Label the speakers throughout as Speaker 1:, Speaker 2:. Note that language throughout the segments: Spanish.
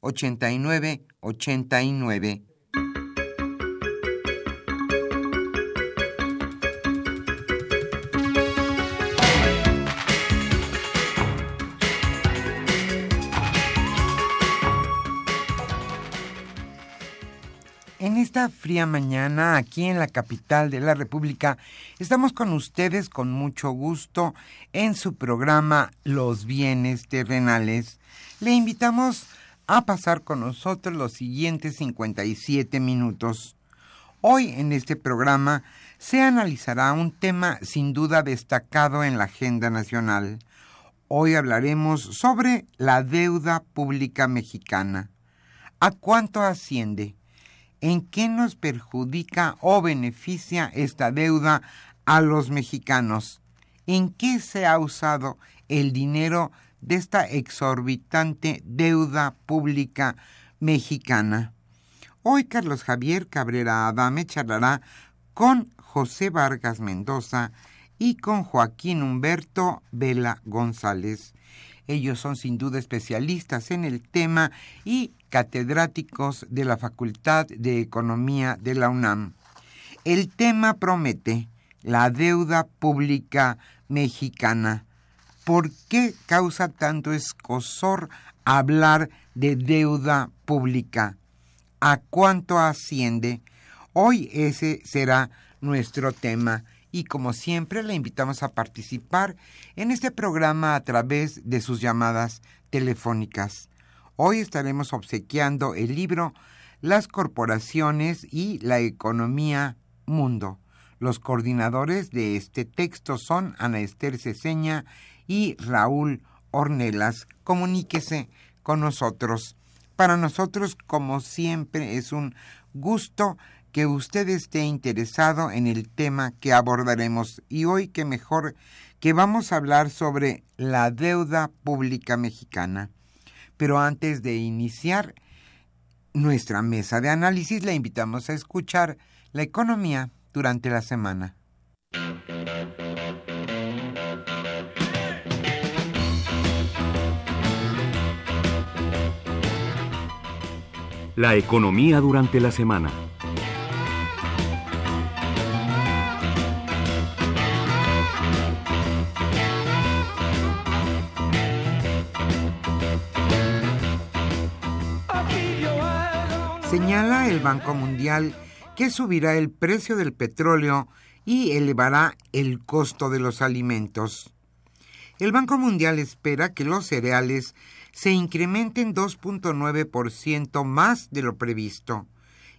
Speaker 1: 89 89. En esta fría mañana, aquí en la capital de la República, estamos con ustedes con mucho gusto en su programa Los bienes terrenales. Le invitamos a pasar con nosotros los siguientes 57 minutos. Hoy en este programa se analizará un tema sin duda destacado en la agenda nacional. Hoy hablaremos sobre la deuda pública mexicana. ¿A cuánto asciende? ¿En qué nos perjudica o beneficia esta deuda a los mexicanos? ¿En qué se ha usado el dinero de esta exorbitante deuda pública mexicana. Hoy Carlos Javier Cabrera Adame charlará con José Vargas Mendoza y con Joaquín Humberto Vela González. Ellos son sin duda especialistas en el tema y catedráticos de la Facultad de Economía de la UNAM. El tema promete la deuda pública mexicana. ¿Por qué causa tanto escosor hablar de deuda pública? ¿A cuánto asciende? Hoy ese será nuestro tema y como siempre le invitamos a participar en este programa a través de sus llamadas telefónicas. Hoy estaremos obsequiando el libro Las corporaciones y la economía mundo. Los coordinadores de este texto son Ana Esther Ceseña y Raúl Ornelas. Comuníquese con nosotros. Para nosotros, como siempre, es un gusto que usted esté interesado en el tema que abordaremos y hoy que mejor que vamos a hablar sobre la deuda pública mexicana. Pero antes de iniciar nuestra mesa de análisis, le invitamos a escuchar la economía durante la semana.
Speaker 2: La economía durante la semana.
Speaker 1: Señala el Banco Mundial que subirá el precio del petróleo y elevará el costo de los alimentos. El Banco Mundial espera que los cereales se incrementen 2.9% más de lo previsto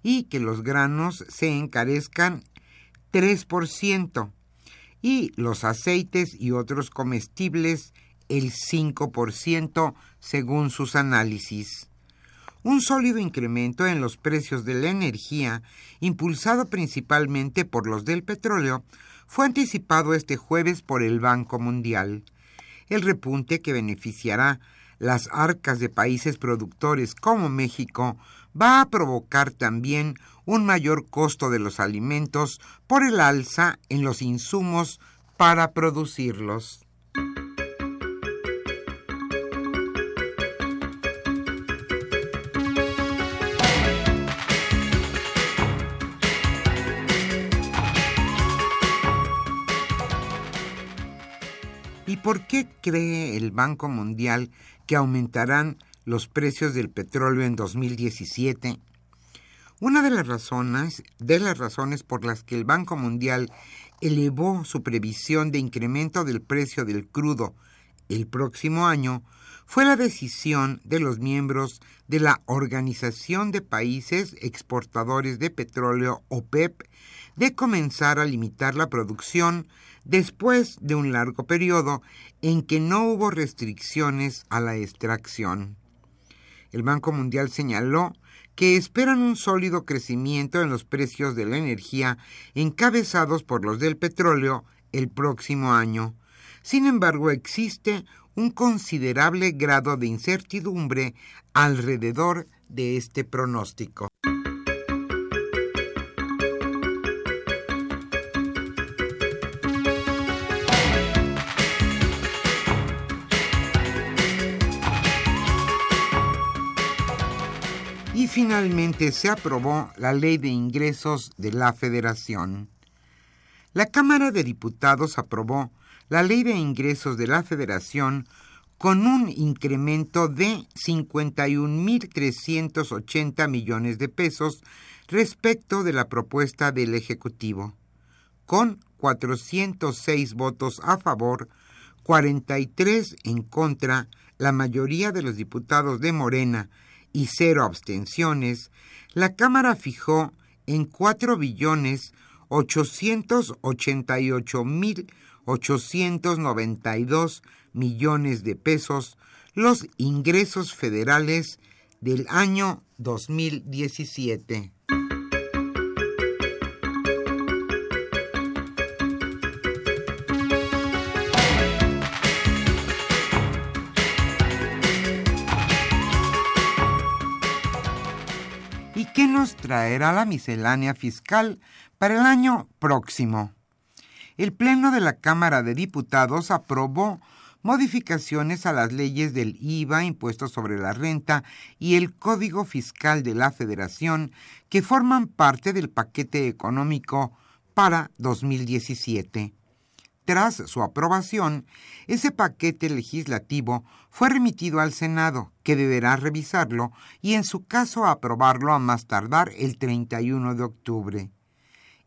Speaker 1: y que los granos se encarezcan 3% y los aceites y otros comestibles el 5% según sus análisis. Un sólido incremento en los precios de la energía, impulsado principalmente por los del petróleo, fue anticipado este jueves por el Banco Mundial. El repunte que beneficiará las arcas de países productores como México va a provocar también un mayor costo de los alimentos por el alza en los insumos para producirlos. Por qué cree el Banco Mundial que aumentarán los precios del petróleo en 2017? Una de las razones, de las razones por las que el Banco Mundial elevó su previsión de incremento del precio del crudo el próximo año fue la decisión de los miembros de la Organización de Países Exportadores de Petróleo OPEP de comenzar a limitar la producción después de un largo periodo en que no hubo restricciones a la extracción. El Banco Mundial señaló que esperan un sólido crecimiento en los precios de la energía encabezados por los del petróleo el próximo año. Sin embargo, existe un considerable grado de incertidumbre alrededor de este pronóstico. Finalmente se aprobó la ley de ingresos de la Federación. La Cámara de Diputados aprobó la ley de ingresos de la Federación con un incremento de 51.380 millones de pesos respecto de la propuesta del Ejecutivo, con 406 votos a favor, 43 en contra, la mayoría de los diputados de Morena y cero abstenciones, la Cámara fijó en 4 billones 888 mil 892 millones de pesos los ingresos federales del año 2017. Traerá la miscelánea fiscal para el año próximo? el Pleno de la Cámara de Diputados aprobó modificaciones a las leyes del IVA, impuesto sobre la renta, y el Código Fiscal de la Federación, que forman parte del paquete económico para 2017. Tras su aprobación, ese paquete legislativo fue remitido al Senado, que deberá revisarlo y en su caso aprobarlo a más tardar el 31 de octubre.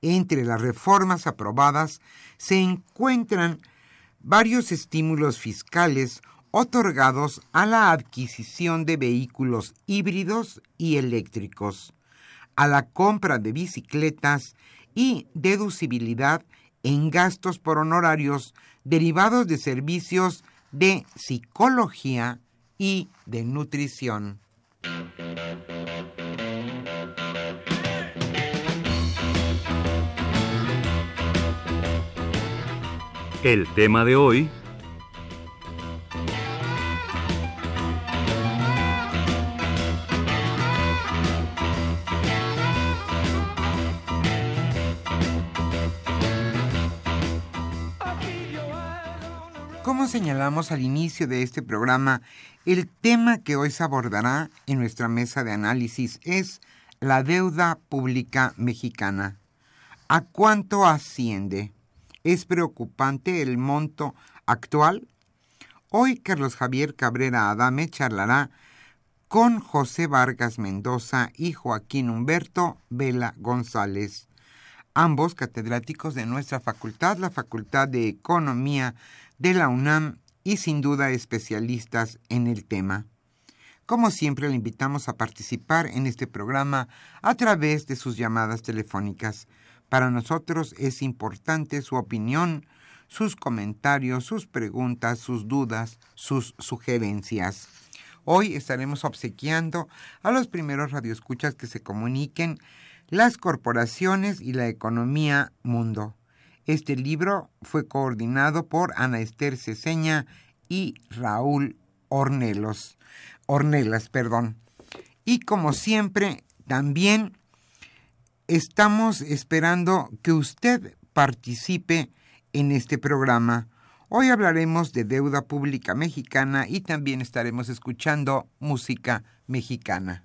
Speaker 1: Entre las reformas aprobadas se encuentran varios estímulos fiscales otorgados a la adquisición de vehículos híbridos y eléctricos, a la compra de bicicletas y deducibilidad en gastos por honorarios derivados de servicios de psicología y de nutrición.
Speaker 2: El tema de hoy...
Speaker 1: Señalamos al inicio de este programa, el tema que hoy se abordará en nuestra mesa de análisis es la deuda pública mexicana. ¿A cuánto asciende? ¿Es preocupante el monto actual? Hoy Carlos Javier Cabrera Adame charlará con José Vargas Mendoza y Joaquín Humberto Vela González, ambos catedráticos de nuestra facultad, la Facultad de Economía de la UNAM y sin duda especialistas en el tema. Como siempre, le invitamos a participar en este programa a través de sus llamadas telefónicas. Para nosotros es importante su opinión, sus comentarios, sus preguntas, sus dudas, sus sugerencias. Hoy estaremos obsequiando a los primeros radioescuchas que se comuniquen las corporaciones y la economía mundo. Este libro fue coordinado por Ana Esther Ceseña y Raúl Ornelos, Ornelas. Perdón. Y como siempre, también estamos esperando que usted participe en este programa. Hoy hablaremos de deuda pública mexicana y también estaremos escuchando música mexicana.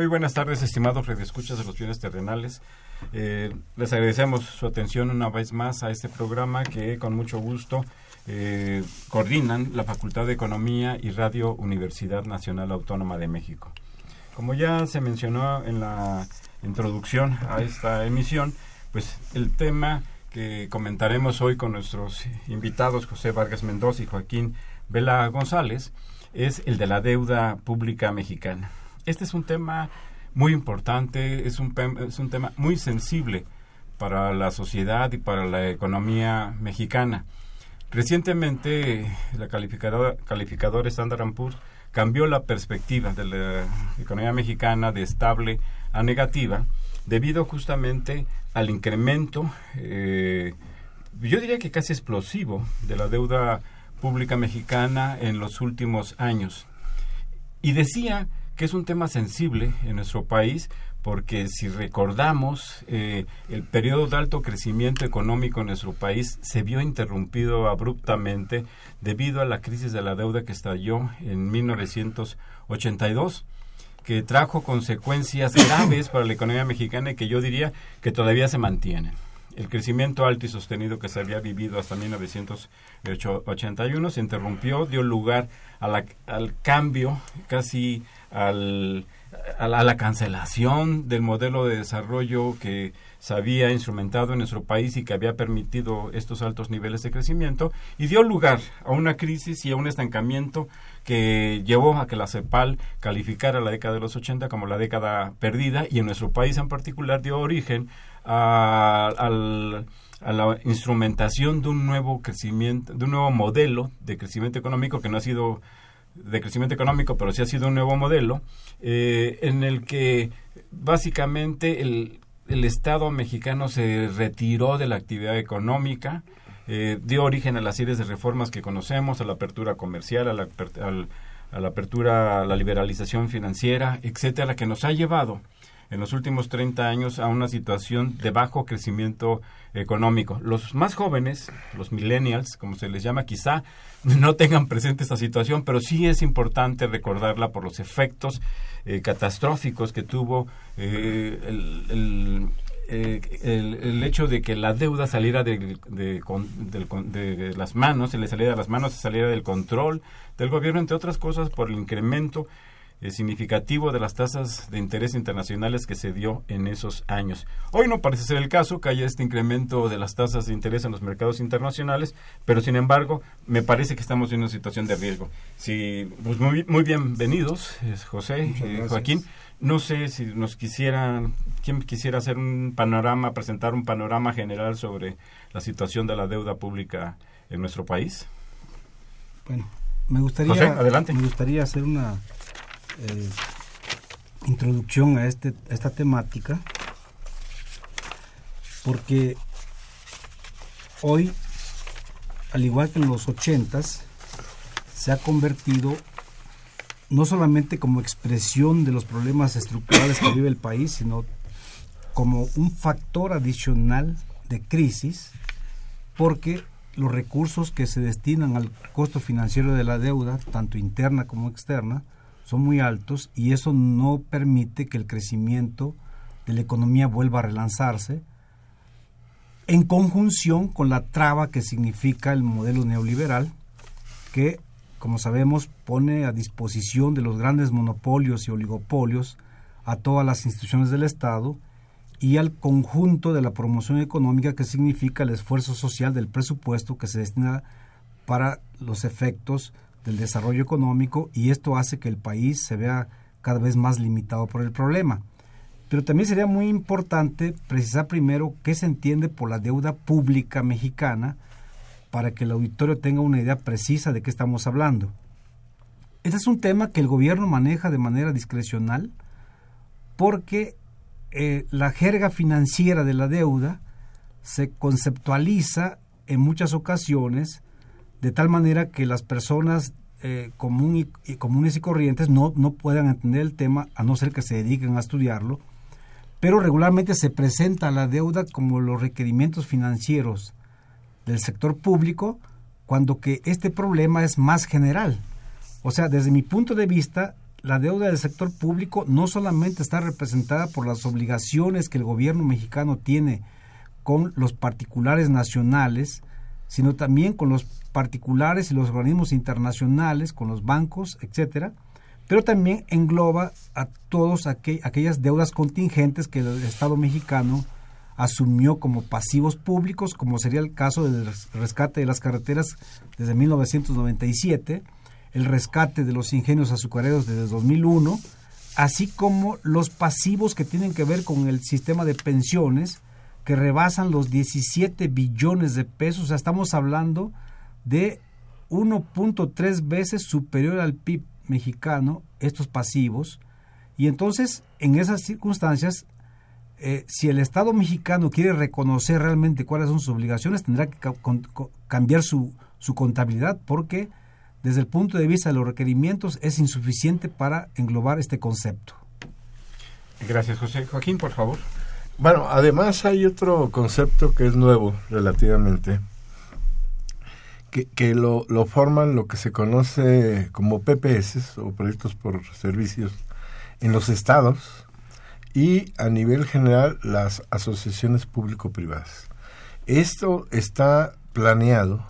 Speaker 3: Muy buenas tardes, estimados redescuchas de los bienes terrenales. Eh, les agradecemos su atención una vez más a este programa que con mucho gusto eh, coordinan la Facultad de Economía y Radio Universidad Nacional Autónoma de México. Como ya se mencionó en la introducción a esta emisión, pues el tema que comentaremos hoy con nuestros invitados José Vargas Mendoza y Joaquín Vela González es el de la deuda pública mexicana este es un tema muy importante, es un, es un tema muy sensible para la sociedad y para la economía mexicana. Recientemente, la calificadora, calificadora Standard cambió la perspectiva de la economía mexicana de estable a negativa debido justamente al incremento, eh, yo diría que casi explosivo, de la deuda pública mexicana en los últimos años. Y decía que es un tema sensible en nuestro país porque si recordamos, eh, el periodo de alto crecimiento económico en nuestro país se vio interrumpido abruptamente debido a la crisis de la deuda que estalló en 1982 que trajo consecuencias graves para la economía mexicana y que yo diría que todavía se mantienen. El crecimiento alto y sostenido que se había vivido hasta 1981 se interrumpió, dio lugar al cambio casi al, a, la, cancelación del modelo de desarrollo que se había instrumentado en nuestro país y que había permitido estos altos niveles de crecimiento y dio lugar a una crisis y a un estancamiento que llevó a que la CEPAL calificara la década de los 80 como la década perdida y en nuestro país en particular dio origen a, a la instrumentación de un nuevo crecimiento, de un nuevo modelo de crecimiento económico que no ha sido de crecimiento económico, pero sí ha sido un nuevo modelo, eh, en el que básicamente el, el, Estado mexicano se retiró de la actividad económica, eh, dio origen a las series de reformas que conocemos, a la apertura comercial, a la, a la apertura, a la liberalización financiera, etcétera, que nos ha llevado en los últimos 30 años a una situación de bajo crecimiento económico. Los más jóvenes, los millennials, como se les llama, quizá no tengan presente esta situación, pero sí es importante recordarla por los efectos eh, catastróficos que tuvo eh, eh, el, hecho de que la deuda saliera de, de, de, las manos, se le saliera de las manos, se saliera del control del gobierno, entre otras cosas, por el incremento eh, significativo de las tasas de interés internacionales que se dio en esos años. Hoy no parece ser el caso que haya este incremento de las tasas de interés en los mercados internacionales, pero sin embargo me parece que estamos en una situación de riesgo. Sí, pues muy, muy bienvenidos, José, eh, Joaquín. No sé si nos quisieran, quién quisiera hacer un panorama, presentar un panorama general sobre la situación de la deuda pública en nuestro país.
Speaker 4: Bueno, me gustaría,
Speaker 3: adelante.
Speaker 4: Me gustaría hacer una eh, introducción a, este, esta temática, porque hoy, al igual que en los ochentas, se ha convertido no solamente como expresión de los problemas estructurales que vive el país, sino como un factor adicional de crisis, porque los recursos que se destinan al costo financiero de la deuda, tanto interna como externa, son muy altos y eso no permite que el crecimiento de la economía vuelva a relanzarse en conjunción con la traba que significa el modelo neoliberal que, como sabemos, pone a disposición de los grandes monopolios y oligopolios a todas las instituciones del Estado y al conjunto de la promoción económica que significa el esfuerzo social del presupuesto que se destina para los efectos del desarrollo económico y esto hace que el país se vea cada vez más limitado por el problema. Pero también sería muy importante precisar primero qué se entiende por la deuda pública mexicana para que el auditorio tenga una idea precisa de qué estamos hablando. Este es un tema que el gobierno maneja de manera discrecional porque eh, la jerga financiera de la deuda se conceptualiza en muchas ocasiones de tal manera que las personas eh, comunes y corrientes no, no puedan entender el tema a no ser que se dediquen a estudiarlo, pero regularmente se presenta la deuda como los requerimientos financieros del sector público, cuando que este problema es más general. O sea, desde mi punto de vista, la deuda del sector público no solamente está representada por las obligaciones que el gobierno mexicano tiene con los particulares nacionales, sino también con los particulares y los organismos internacionales, con los bancos, etcétera, pero también engloba a todas aquellas deudas contingentes que el Estado mexicano asumió como pasivos públicos, como sería el caso del rescate de las carreteras desde 1997, el rescate de los ingenios azucareros desde 2001, así como los pasivos que tienen que ver con el sistema de pensiones, que rebasan los 17 billones de pesos. O sea, estamos hablando de 1.3 veces superior al PIB mexicano, estos pasivos. Y entonces, en esas circunstancias, eh, si el Estado mexicano quiere reconocer realmente cuáles son sus obligaciones, tendrá que cambiar su, su contabilidad porque desde el punto de vista de los requerimientos es insuficiente para englobar este concepto.
Speaker 3: Gracias, José. Joaquín, por favor.
Speaker 5: Bueno, además hay otro concepto que es nuevo relativamente, que, que lo, lo, forman lo que se conoce como PPS o proyectos por servicios en los estados y a nivel general las asociaciones público-privadas. Esto está planeado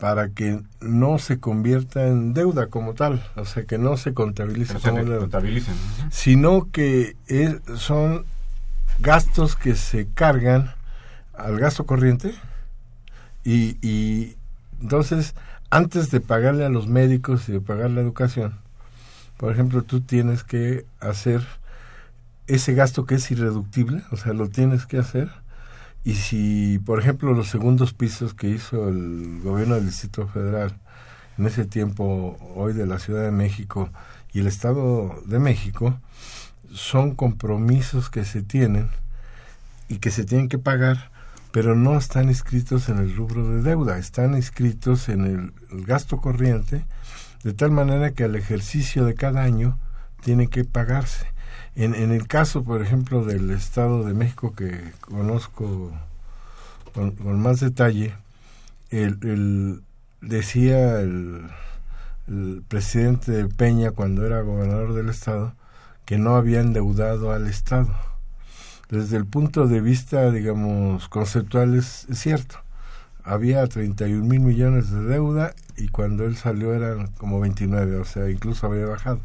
Speaker 5: para que no se convierta en deuda como tal, o sea, que no se contabilice como deuda, sino que son gastos que se cargan al gasto corriente y, y entonces antes de pagarle a los médicos y de pagar la educación, por ejemplo, tú tienes que hacer ese gasto que es irreductible, o sea, lo tienes que hacer. Y si, por ejemplo, los segundos pisos que hizo el gobierno del Distrito Federal en ese tiempo, hoy de la Ciudad de México y el Estado de México, son compromisos que se tienen y que se tienen que pagar, pero no están inscritos en el rubro de deuda, están inscritos en el, gasto corriente, de tal manera que al ejercicio de cada año tiene que pagarse. En, en el caso, por ejemplo, del Estado de México que conozco con, más detalle, decía el, el presidente Peña cuando era gobernador del Estado, que no había endeudado al Estado. Desde el punto de vista, digamos, conceptual es, cierto. Había 31 mil millones de deuda y cuando él salió eran como 29, o sea, incluso había bajado.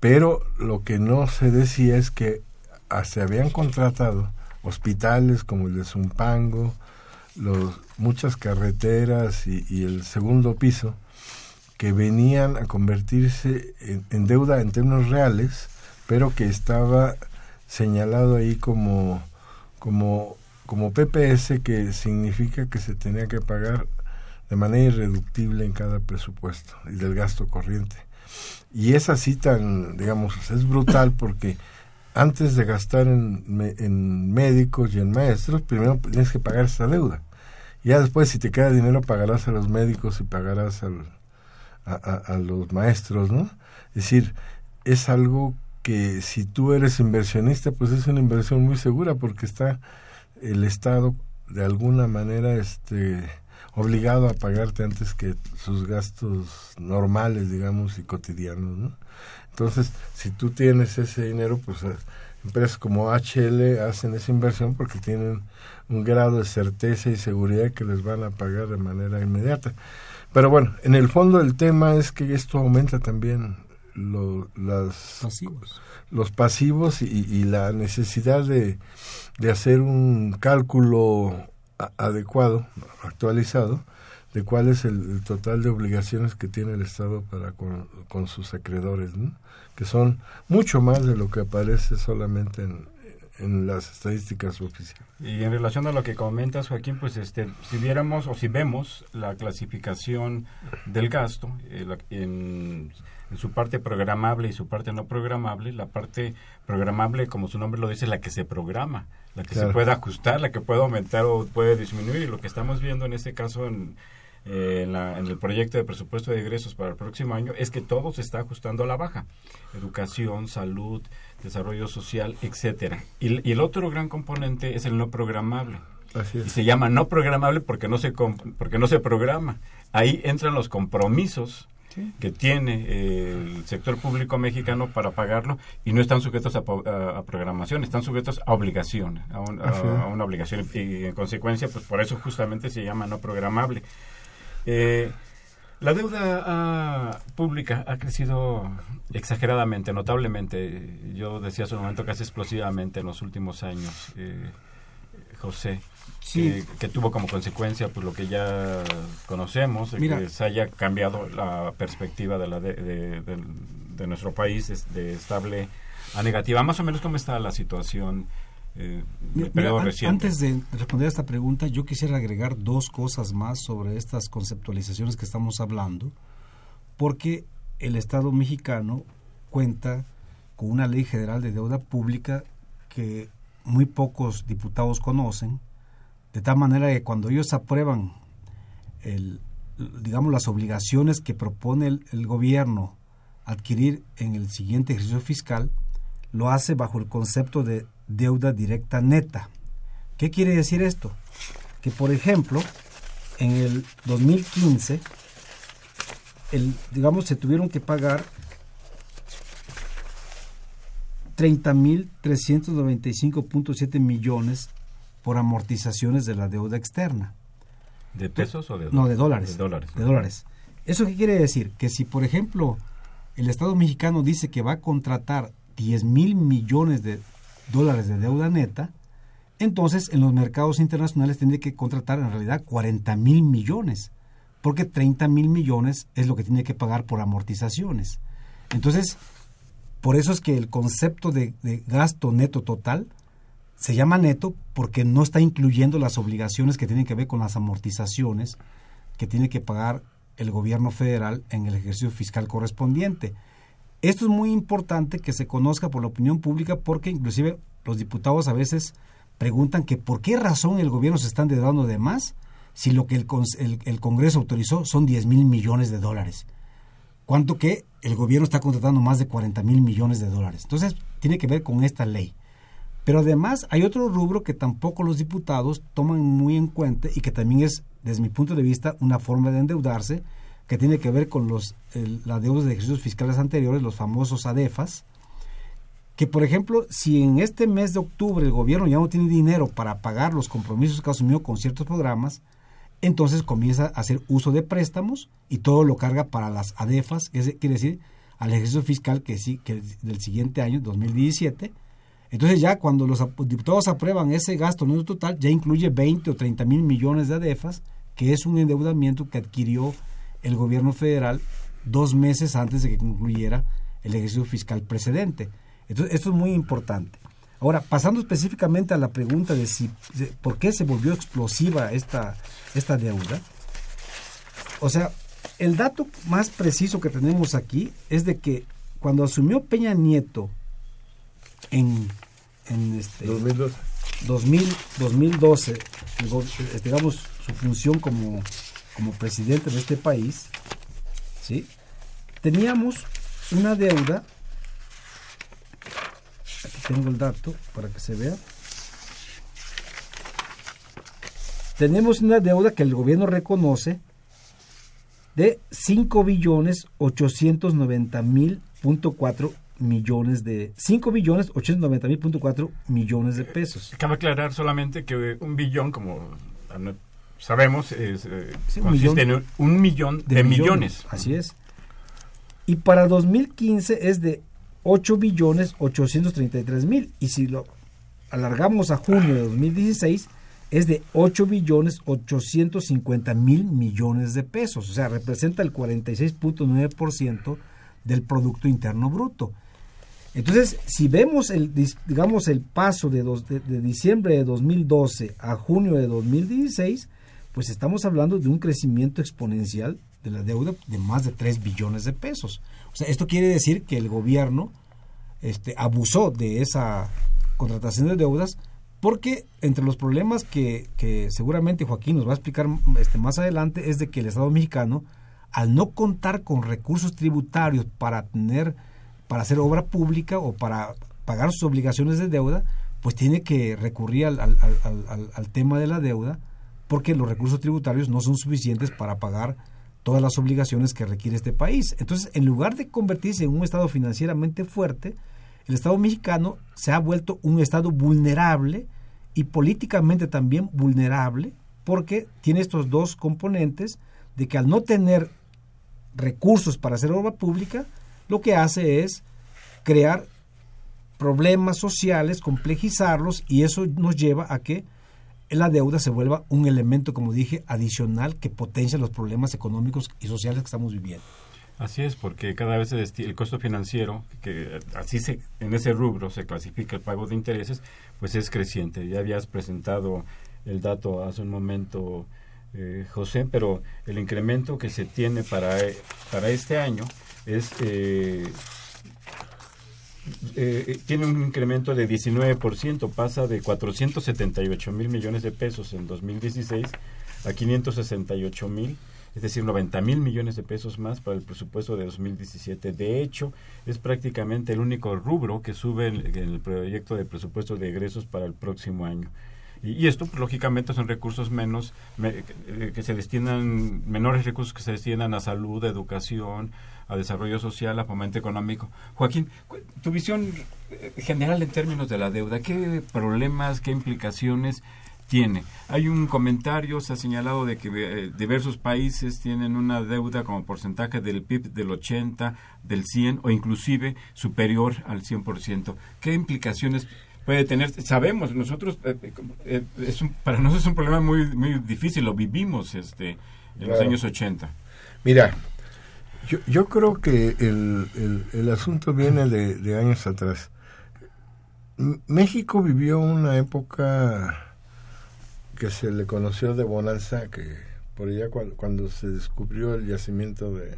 Speaker 5: Pero lo que no se decía es que ah, se habían contratado hospitales como el de Zumpango, los, muchas carreteras y, el segundo piso que venían a convertirse en, deuda en términos reales, pero que estaba señalado ahí como, como, como PPS, que significa que se tenía que pagar de manera irreductible en cada presupuesto y del gasto corriente. Y es así tan, digamos, es brutal porque antes de gastar en, en médicos y en maestros, primero tienes que pagar esa deuda. Ya después, si te queda dinero, pagarás a los médicos y pagarás al, a, los maestros, ¿no? Es decir, es algo que si tú eres inversionista, pues es una inversión muy segura porque está el Estado de alguna manera este obligado a pagarte antes que sus gastos normales, digamos, y cotidianos, ¿no? Entonces, si tú tienes ese dinero, pues eh, empresas como HL hacen esa inversión porque tienen un grado de certeza y seguridad que les van a pagar de manera inmediata. Pero bueno, en el fondo el tema es que esto aumenta también las,
Speaker 4: pasivos.
Speaker 5: los pasivos y, la necesidad de, de, hacer un cálculo adecuado, actualizado, de cuál es el, total de obligaciones que tiene el Estado para con, con sus acreedores, ¿no? que son mucho más de lo que aparece solamente en, en las estadísticas oficiales.
Speaker 3: Y en relación a lo que comentas, Joaquín, pues este, si viéramos o si vemos la clasificación del gasto eh, en, su parte programable y su parte no programable, la parte programable, como su nombre lo dice, la que se programa, la que se puede ajustar, la que puede aumentar o puede disminuir. Y lo que estamos viendo en este caso en, eh, en, en, el proyecto de presupuesto de ingresos para el próximo año es que todo se está ajustando a la baja. Educación, salud, desarrollo social, etcétera. Y, el otro gran componente es el no programable. Y se llama no programable porque no se porque no se programa. Ahí entran los compromisos que tiene eh, el sector público mexicano para pagarlo y no están sujetos a, programación, están sujetos a obligación, a, una obligación y en consecuencia, pues por eso justamente se llama no programable. Eh, la deuda ah, pública ha crecido exageradamente, notablemente. Yo decía hace un momento casi explosivamente en los últimos años, eh, José. Que, tuvo como consecuencia pues lo que ya conocemos, que se haya cambiado la perspectiva de, la de, nuestro país de estable a negativa. Más o menos cómo está la situación eh,
Speaker 4: antes de responder a esta pregunta, yo quisiera agregar dos cosas más sobre estas conceptualizaciones que estamos hablando, porque el Estado mexicano cuenta con una ley general de deuda pública que muy pocos diputados conocen, de tal manera que cuando ellos aprueban el, digamos las obligaciones que propone el, el gobierno adquirir en el siguiente ejercicio fiscal, lo hace bajo el concepto de deuda directa neta. ¿Qué quiere decir esto? Que, por ejemplo, en el 2015, el, digamos, se tuvieron que pagar 30.395.7 millones por amortizaciones de la deuda externa.
Speaker 3: ¿De pesos o de
Speaker 4: dólares? No, de dólares.
Speaker 3: De dólares.
Speaker 4: De dólares. ¿Eso qué quiere decir? Que si, por ejemplo, el Estado mexicano dice que va a contratar 10 mil millones de dólares de deuda neta, entonces en los mercados internacionales tiene que contratar en realidad 40 mil millones, porque 30 mil millones es lo que tiene que pagar por amortizaciones. Entonces, por eso es que el concepto de, gasto neto total se llama neto porque no está incluyendo las obligaciones que tienen que ver con las amortizaciones que tiene que pagar el gobierno federal en el ejercicio fiscal correspondiente. Esto es muy importante que se conozca por la opinión pública porque inclusive los diputados a veces preguntan que por qué razón el gobierno se está endeudando de más si lo que el, el, Congreso autorizó son 10 mil millones de dólares. Cuanto que el gobierno está contratando más de 40 mil millones de dólares. Entonces, tiene que ver con esta ley. Pero además hay otro rubro que tampoco los diputados toman muy en cuenta y que también es, desde mi punto de vista, una forma de endeudarse, que tiene que ver con los, la deuda de ejercicios fiscales anteriores, los famosos ADEFAS, que por ejemplo, si en este mes de octubre el gobierno ya no tiene dinero para pagar los compromisos que ha asumido con ciertos programas, entonces comienza a hacer uso de préstamos y todo lo carga para las ADEFAS, que quiere decir al ejercicio fiscal que sí que del siguiente año 2017 entonces ya cuando los diputados aprueban ese gasto no total ya incluye 20 o 30 mil millones de ADEFAS que es un endeudamiento que adquirió el gobierno federal dos meses antes de que concluyera el ejercicio fiscal precedente. Entonces esto es muy importante. Ahora, pasando específicamente a la pregunta de si por qué se volvió explosiva esta, esta deuda, o sea, el dato más preciso que tenemos aquí es de que cuando asumió Peña Nieto en, en este
Speaker 5: 2012,
Speaker 4: 2012 digamos su función como, como presidente de este país, ¿sí? teníamos una deuda Aquí tengo el dato para que se vea. Tenemos una deuda que el gobierno reconoce de 5 billones 890 mil punto millones de 5 billones 890 mil punto millones de pesos.
Speaker 3: Cabe aclarar solamente que un billón, como sabemos, es, eh, consiste en un millón de, millones.
Speaker 4: Así es. Y para 2015 es de 8 billones 833 mil. Y si lo alargamos a junio de 2016, es de 8 billones 850 mil millones de pesos. O sea, representa el 46.9% del Producto Interno Bruto. Entonces, si vemos el, digamos, el paso de, de, diciembre de 2012 a junio de 2016, pues estamos hablando de un crecimiento exponencial de la deuda de más de 3 billones de pesos. O sea, esto quiere decir que el gobierno este, abusó de esa contratación de deudas porque entre los problemas que, que seguramente Joaquín nos va a explicar este, más adelante es de que el Estado mexicano, al no contar con recursos tributarios para tener, para hacer obra pública o para pagar sus obligaciones de deuda, pues tiene que recurrir al, al, al, al tema de la deuda porque los recursos tributarios no son suficientes para pagar todas las obligaciones que requiere este país. Entonces, en lugar de convertirse en un Estado financieramente fuerte, el Estado mexicano se ha vuelto un Estado vulnerable y políticamente también vulnerable porque tiene estos dos componentes de que al no tener recursos para hacer obra pública, lo que hace es crear problemas sociales, complejizarlos y eso nos lleva a que la deuda se vuelva un elemento, como dije, adicional que potencia los problemas económicos y sociales que estamos viviendo.
Speaker 3: Así es, porque cada vez el, costo financiero, que así se, en ese rubro se clasifica el pago de intereses, pues es creciente. Ya habías presentado el dato hace un momento, eh, José, pero el incremento que se tiene para, para este año es eh, eh, tiene un incremento de 19%, pasa de 478 mil millones de pesos en 2016 a 568 mil, es decir, 90 mil millones de pesos más para el presupuesto de 2017. De hecho, es prácticamente el único rubro que sube en, el proyecto de presupuesto de egresos para el próximo año. Y, esto, pues, lógicamente, son recursos menos eh, que se destinan, menores recursos que se destinan a salud, educación, a desarrollo social, a fomento económico. Joaquín, tu visión eh, general en términos de la deuda, ¿qué problemas, qué implicaciones tiene? Hay un comentario, se ha señalado de que eh, diversos países tienen una deuda como porcentaje del PIB del 80, del 100 o inclusive superior al 100%. ¿Qué implicaciones puede tener. Sabemos, nosotros, eh, es para nosotros es un problema muy, muy difícil, lo vivimos este, en los años 80.
Speaker 5: Mira, yo, yo creo que el, el, asunto viene de, años atrás. México vivió una época que se le conoció de bonanza, que por allá cuando, se descubrió el yacimiento de,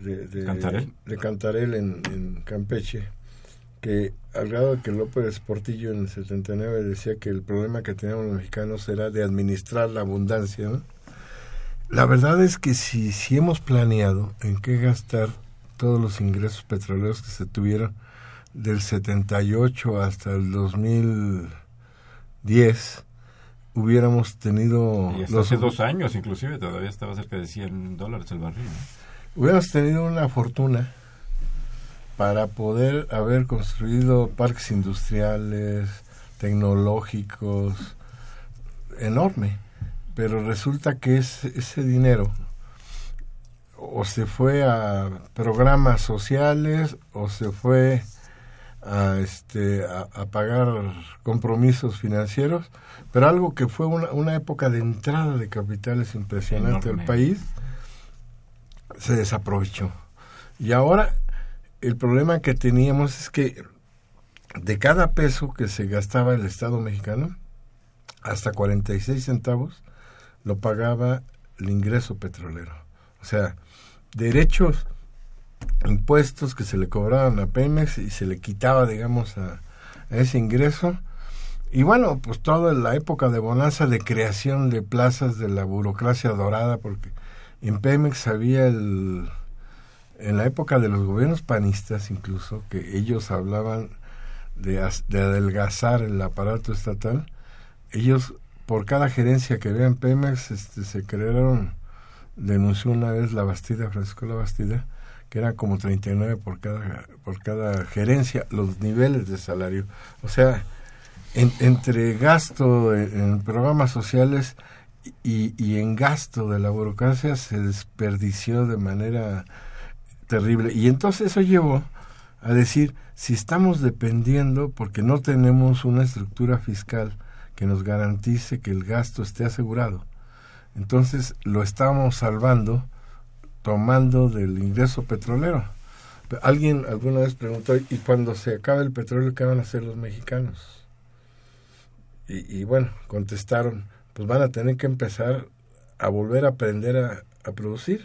Speaker 5: de, de Cantarel, en, Campeche, que al grado de que López Portillo en el 79 decía que el problema que teníamos los mexicanos era de administrar la abundancia, ¿no? La verdad es que si, si hemos planeado en qué gastar todos los ingresos petroleros que se tuvieron del 78 hasta el 2010, hubiéramos tenido...
Speaker 3: Y hace dos años inclusive, todavía estaba cerca de 100 dólares el barril.
Speaker 5: Hubiéramos tenido una fortuna para poder haber construido parques industriales, tecnológicos, enorme pero resulta que ese, ese dinero o se fue a programas sociales o se fue a este a, pagar compromisos financieros pero algo que fue una, una época de entrada de capitales impresionante. Al país se desaprovechó. Y ahora el problema que teníamos es que de cada peso que se gastaba el Estado mexicano hasta 46 centavos lo pagaba el ingreso petrolero o sea derechos impuestos que se le cobraban a Pemex y se le quitaba, digamos, a, ese ingreso. Y bueno, pues toda la época de bonanza de creación de plazas de la burocracia dorada, porque en Pemex había el, en la época de los gobiernos panistas incluso, que ellos hablaban de adelgazar el aparato estatal, ellos por cada gerencia que había en Pemex este, se crearon, denunció una vez la Bastida, Francisco La Bastida, que eran como 39 por cada, por cada gerencia, los niveles de salario. O sea, entre gasto en, programas sociales y, y, en gasto de la burocracia se desperdició de manera terrible. Y entonces eso llevó a decir, si estamos dependiendo, porque no tenemos una estructura fiscal que nos garantice que el gasto esté asegurado, entonces lo estamos salvando tomando del ingreso petrolero. Alguien alguna vez preguntó, ¿y cuando se acabe el petróleo qué van a hacer los mexicanos? Y, bueno, contestaron, pues van a tener que empezar a volver a aprender a, a producir.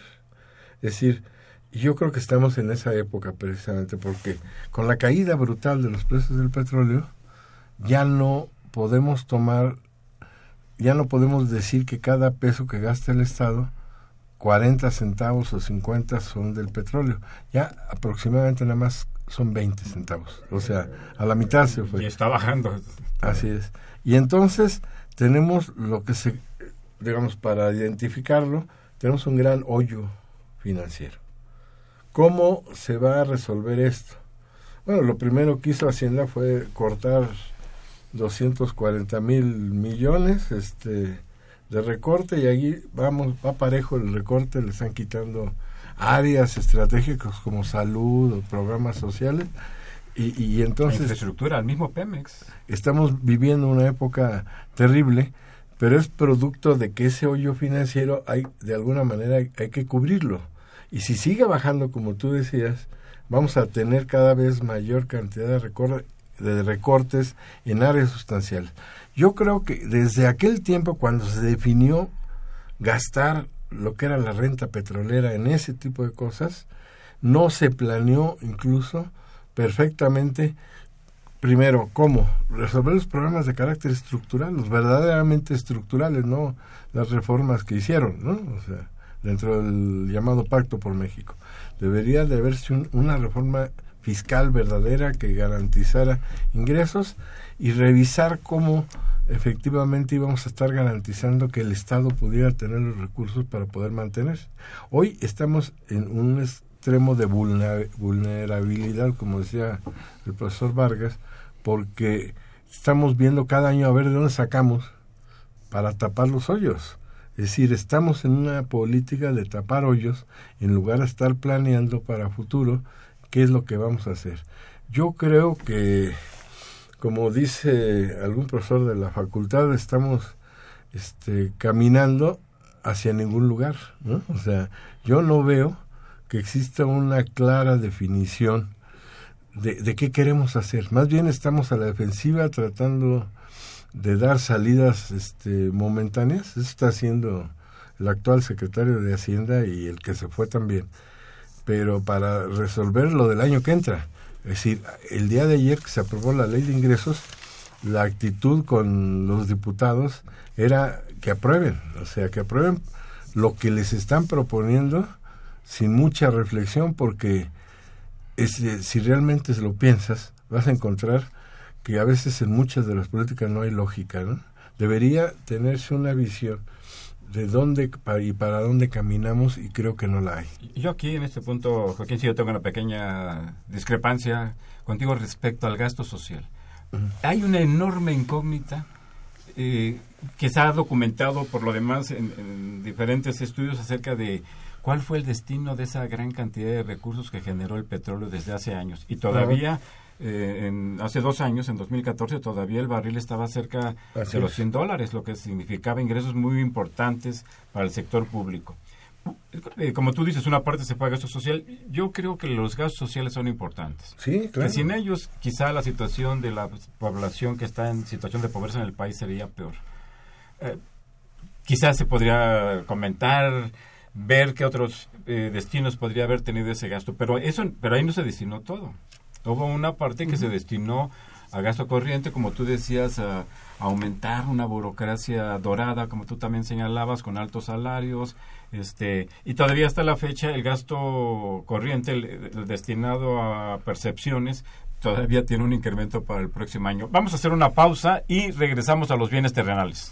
Speaker 5: Es decir, yo creo que estamos en esa época precisamente porque con la caída brutal de los precios del petróleo, ya no podemos tomar, ya no podemos decir que cada peso que gasta el Estado 40 centavos o 50 son del petróleo. Ya aproximadamente nada más son 20 centavos. O sea, a la mitad se fue.
Speaker 3: Y está bajando.
Speaker 5: Así es. Y entonces tenemos lo que se, digamos, para identificarlo, tenemos un gran hoyo financiero. ¿Cómo se va a resolver esto? Bueno, lo primero que hizo Hacienda fue cortar 240 mil millones, este, de recorte y allí vamos, va parejo el recorte, le están quitando áreas estratégicas como salud o programas sociales y, y entonces...
Speaker 3: infraestructura, al mismo Pemex.
Speaker 5: Estamos viviendo una época terrible, pero es producto de que ese hoyo financiero hay, de alguna manera hay, hay que cubrirlo. Y si sigue bajando, como tú decías, vamos a tener cada vez mayor cantidad de, recorte, de recortes en áreas sustanciales. Yo creo que desde aquel tiempo cuando se definió gastar lo que era la renta petrolera en ese tipo de cosas, no se planeó incluso perfectamente, primero, cómo resolver los problemas de carácter estructural, los verdaderamente estructurales, no las reformas que hicieron, ¿no? O sea, dentro del llamado Pacto por México. Debería de haberse una reforma fiscal verdadera que garantizara ingresos y revisar cómo efectivamente íbamos a estar garantizando que el Estado pudiera tener los recursos para poder mantenerse. Hoy estamos en un extremo de vulnerabilidad, como decía el profesor Vargas, porque estamos viendo cada año a ver de dónde sacamos para tapar los hoyos. Es decir, estamos en una política de tapar hoyos en lugar de estar planeando para futuro qué es lo que vamos a hacer. Yo creo que como dice algún profesor de la facultad, estamos este, caminando hacia ningún lugar, ¿no? O sea, yo no veo que exista una clara definición de, de qué queremos hacer. Más bien estamos a la defensiva tratando de dar salidas este, momentáneas. Eso está haciendo el actual secretario de Hacienda y el que se fue también. Pero para resolver lo del año que entra. Es decir, el día de ayer que se aprobó la ley de ingresos, la actitud con los diputados era que aprueben, o sea, que aprueben lo que les están proponiendo sin mucha reflexión, porque si realmente lo piensas, vas a encontrar que a veces en muchas de las políticas no hay lógica, ¿no? Debería tenerse una visión de dónde y para dónde caminamos y creo que no la hay.
Speaker 3: Yo aquí en este punto, Joaquín, sí yo tengo una pequeña discrepancia contigo respecto al gasto social. Hay una enorme incógnita eh, que se ha documentado por lo demás en, diferentes estudios acerca de cuál fue el destino de esa gran cantidad de recursos que generó el petróleo desde hace años. Y todavía, eh, en, hace dos años, en 2014, todavía el barril estaba cerca
Speaker 5: Así
Speaker 3: de los
Speaker 5: es.
Speaker 3: 100 dólares, lo que significaba ingresos muy importantes para el sector público. Eh, como tú dices, una parte se paga gasto social. Yo creo que los gastos sociales son importantes.
Speaker 5: Sí, claro.
Speaker 3: Que sin ellos, quizá la situación de la población que está en situación de pobreza en el país sería peor. Eh, quizás se podría comentar, ver qué otros eh, destinos podría haber tenido ese gasto, pero eso, pero ahí no se destinó todo. Hubo una parte que se destinó a gasto corriente, como tú decías, a, a aumentar una burocracia dorada, como tú también señalabas, con altos salarios, este, y todavía hasta la fecha el gasto corriente, el, el destinado a percepciones, todavía tiene un incremento para el próximo año. Vamos a hacer una pausa y regresamos a los bienes terrenales.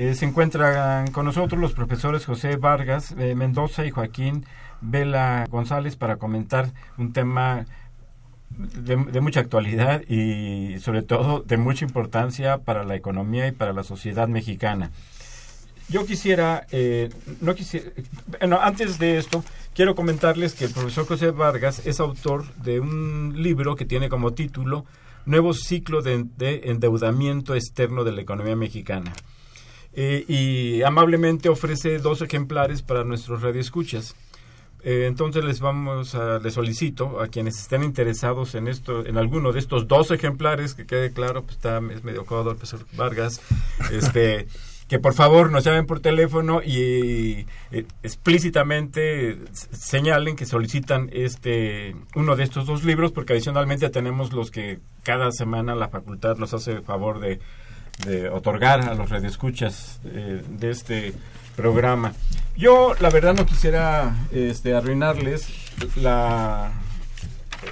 Speaker 3: Eh, se encuentran con nosotros los profesores José Vargas eh, Mendoza y Joaquín Vela González para comentar un tema de, mucha actualidad y sobre todo de mucha importancia para la economía y para la sociedad mexicana. Yo quisiera, eh, no quisiera, bueno, antes de esto, quiero comentarles que el profesor José Vargas es autor de un libro que tiene como título Nuevo ciclo de endeudamiento externo de la economía mexicana. Eh, y amablemente ofrece dos ejemplares para nuestros radioescuchas. Eh, entonces les vamos a, les solicito a quienes estén interesados en esto, en alguno de estos dos ejemplares, que quede claro, pues está, es medio codo profesor Vargas, este, que por favor nos llamen por teléfono y eh, explícitamente señalen que solicitan este uno de estos dos libros, porque adicionalmente tenemos los que cada semana la facultad nos hace favor de de otorgar a los radioescuchas eh, de este programa. Yo, la verdad, no quisiera este, arruinarles la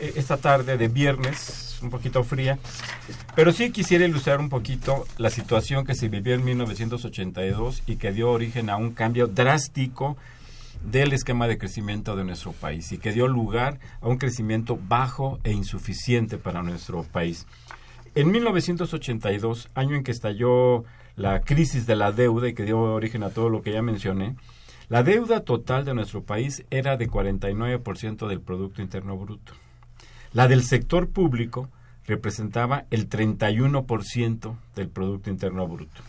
Speaker 3: esta tarde de viernes, un poquito fría, pero sí quisiera ilustrar un poquito la situación que se vivió en 1982 y que dio origen a un cambio drástico del esquema de crecimiento de nuestro país y que dio lugar a un crecimiento bajo e insuficiente para nuestro país. En 1982, año en que estalló la crisis de la deuda y que dio origen a todo lo que ya mencioné, la deuda total de nuestro país era de 49% del Producto Interno Bruto. La del sector público representaba el 31% del Producto Interno Bruto.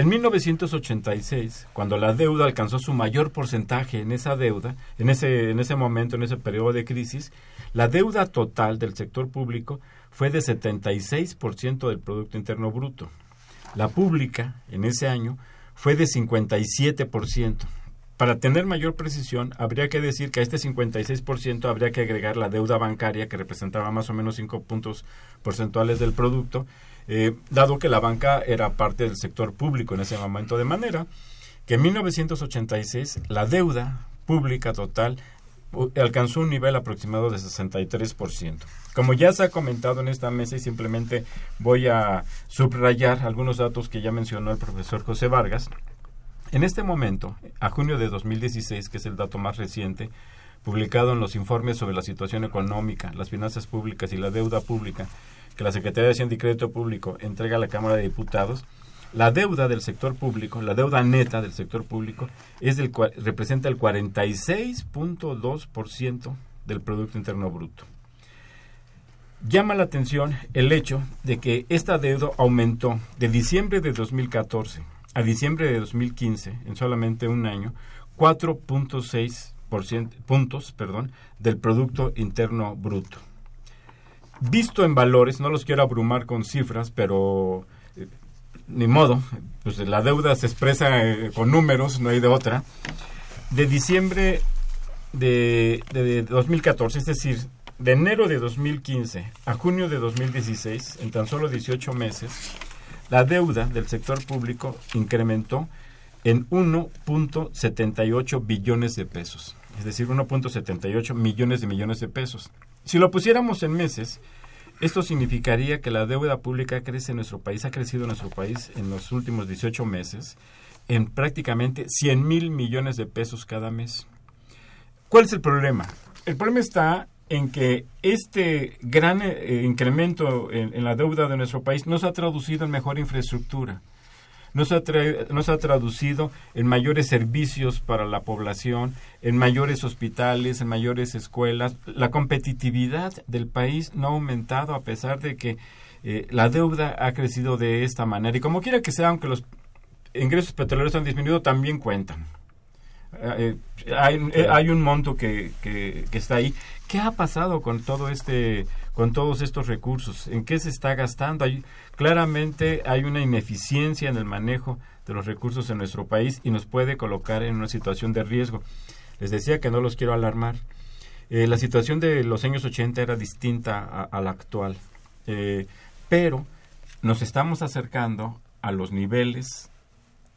Speaker 3: En 1986, cuando la deuda alcanzó su mayor porcentaje en esa deuda, en ese, en ese momento, en ese periodo de crisis, la deuda total del sector público fue de 76% del Producto Interno Bruto. La pública, en ese año, fue de 57%. Para tener mayor precisión, habría que decir que a este 56% habría que agregar la deuda bancaria, que representaba más o menos 5 puntos porcentuales del producto, eh, dado que la banca era parte del sector público en ese momento, de manera que en 1986 la deuda pública total alcanzó un nivel aproximado de 63%. Como ya se ha comentado en esta mesa y simplemente voy a subrayar algunos datos que ya mencionó el profesor José Vargas, en este momento, a junio de 2016, que es el dato más reciente, publicado en los informes sobre la situación económica, las finanzas públicas y la deuda pública, que la Secretaría de Hacienda y Crédito Público entrega a la Cámara de Diputados, la deuda del sector público, la deuda neta del sector público, es del, representa el 46.2% del Producto Interno Bruto. Llama la atención el hecho de que esta deuda aumentó de diciembre de 2014 a diciembre de 2015, en solamente un año, 4.6 puntos perdón, del Producto Interno Bruto. Visto en valores, no los quiero abrumar con cifras, pero eh, ni modo, pues la deuda se expresa eh, con números, no hay de otra. De diciembre de, de 2014, es decir, de enero de 2015 a junio de 2016, en tan solo 18 meses, la deuda del sector público incrementó en 1.78 billones de pesos, es decir, 1.78 millones de millones de pesos. Si lo pusiéramos en meses, esto significaría que la deuda pública crece en nuestro país, ha crecido en nuestro país en los últimos 18 meses en prácticamente 100 mil millones de pesos cada mes. ¿Cuál es el problema? El problema está en que este gran eh, incremento en, la deuda de nuestro país no se ha traducido en mejor infraestructura, no se, ha no se ha traducido en mayores servicios para la población, en mayores hospitales, en mayores escuelas. La competitividad del país no ha aumentado a pesar de que eh, la deuda ha crecido de esta manera. Y como quiera que sea, aunque los ingresos petroleros han disminuido, también cuentan. Eh, hay, hay, un monto que, que, que, está ahí ¿Qué ha pasado con todo este, con todos estos recursos? ¿En qué se está gastando? Hay, claramente hay una ineficiencia en el manejo de los recursos en nuestro país y nos puede colocar en una situación de riesgo. Les decía que no los quiero alarmar. Eh, la situación de los años 80 era distinta a, la actual, eh, pero nos estamos acercando a los niveles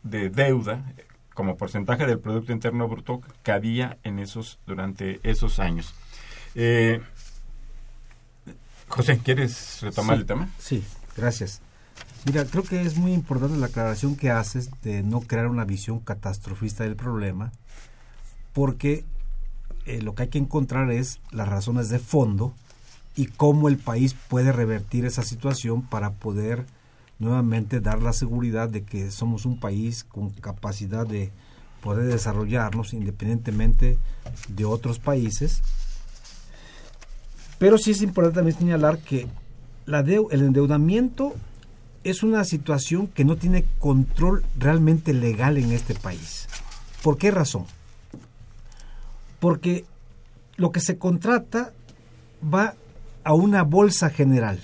Speaker 3: de deuda como porcentaje del Producto Interno Bruto que había en esos durante esos años. Eh, José, ¿quieres retomar el tema?
Speaker 4: Sí, gracias. Mira, creo que es muy importante la aclaración que haces de no crear una visión catastrofista del problema, porque eh, lo que hay que encontrar es las razones de fondo y cómo el país puede revertir esa situación para poder nuevamente dar la seguridad de que somos un país con capacidad de poder desarrollarnos independientemente de otros países pero sí es importante también señalar que la el endeudamiento es una situación que no tiene control realmente legal en este país. ¿Por qué razón? Porque lo que se contrata va a una bolsa general,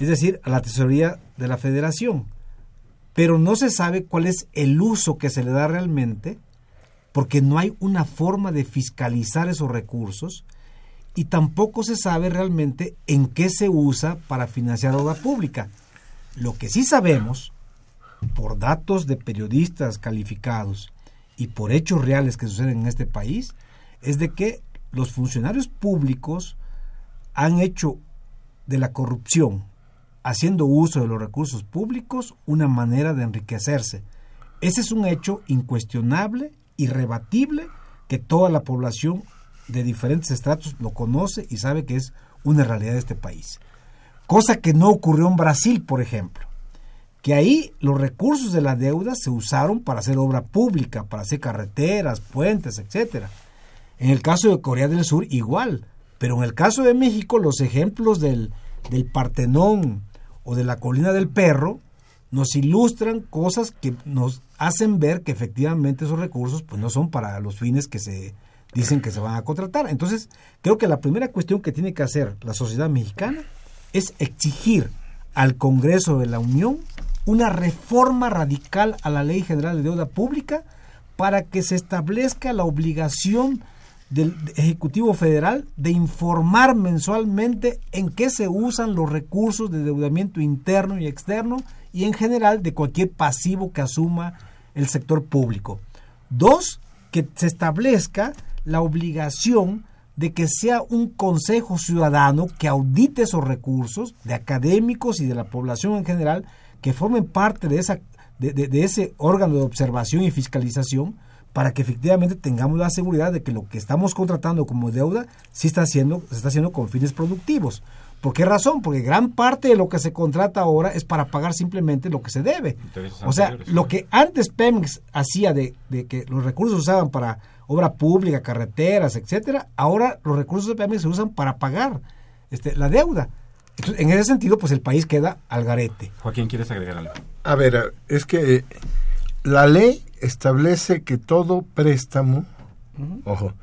Speaker 4: es decir, a la tesorería de la federación, pero no se sabe cuál es el uso que se le da realmente, porque no hay una forma de fiscalizar esos recursos, y tampoco se sabe realmente en qué se usa para financiar obra pública. Lo que sí sabemos, por datos de periodistas calificados y por hechos reales que suceden en este país, es de que los funcionarios públicos han hecho de la corrupción, haciendo uso de los recursos públicos, una manera de enriquecerse. Ese es un hecho incuestionable, irrebatible, que toda la población de diferentes estratos lo conoce y sabe que es una realidad de este país. Cosa que no ocurrió en Brasil, por ejemplo. que ahí los recursos de la deuda se usaron para hacer obra pública, para hacer carreteras, puentes, etcétera. En el caso de Corea del Sur igual, pero en el caso de México los ejemplos del, del Partenón o de la colina del perro nos ilustran cosas que nos hacen ver que efectivamente esos recursos pues no son para los fines que se dicen que se van a contratar. Entonces, creo que la primera cuestión que tiene que hacer la sociedad mexicana es exigir al Congreso de la Unión una reforma radical a la Ley General de Deuda Pública para que se establezca la obligación del Ejecutivo Federal de informar mensualmente en qué se usan los recursos de endeudamiento interno y externo y en general de cualquier pasivo que asuma el sector público. Dos, que se establezca la obligación de que sea un consejo ciudadano que audite esos recursos de académicos y de la población en general que formen parte de, esa, de, ese órgano de observación y fiscalización para que efectivamente tengamos la seguridad de que lo que estamos contratando como deuda sí está haciendo, se está haciendo con fines productivos. ¿Por qué razón? Porque gran parte de lo que se contrata ahora es para pagar simplemente lo que se debe. o sea, lo que antes Pemex hacía de, de, que los recursos se usaban para obra pública, carreteras, etcétera, ahora los recursos de Pemex se usan para pagar este, la deuda en ese sentido, pues el país queda al garete.
Speaker 3: Joaquín, ¿quieres agregar algo?
Speaker 5: A ver, es que eh, la ley establece que todo préstamo, ojo,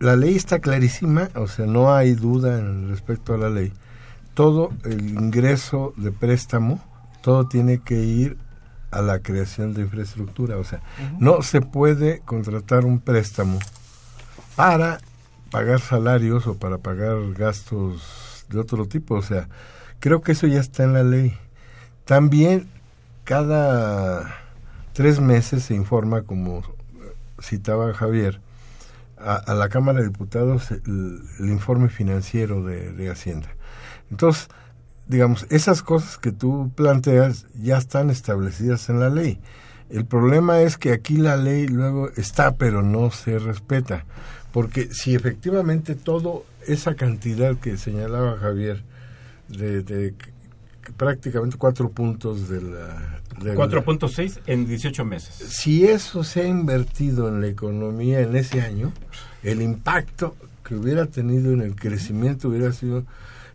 Speaker 5: la ley está clarísima, o sea, no hay duda en respecto a la ley. Todo el ingreso de préstamo, todo tiene que ir a la creación de infraestructura, o sea, no se puede contratar un préstamo para pagar salarios o para pagar gastos de otro tipo. O sea, creo que eso ya está en la ley. También cada tres meses se informa, como citaba Javier, a, la Cámara de Diputados el, informe financiero de, de, Hacienda. Entonces, digamos, esas cosas que tú planteas ya están establecidas en la ley. El problema es que aquí la ley luego está, pero no se respeta. Porque si efectivamente todo esa cantidad que señalaba Javier, de, prácticamente cuatro puntos de la...
Speaker 3: 4.6 en 18 meses.
Speaker 5: Si eso se ha invertido en la economía en ese año, el impacto que hubiera tenido en el crecimiento hubiera sido,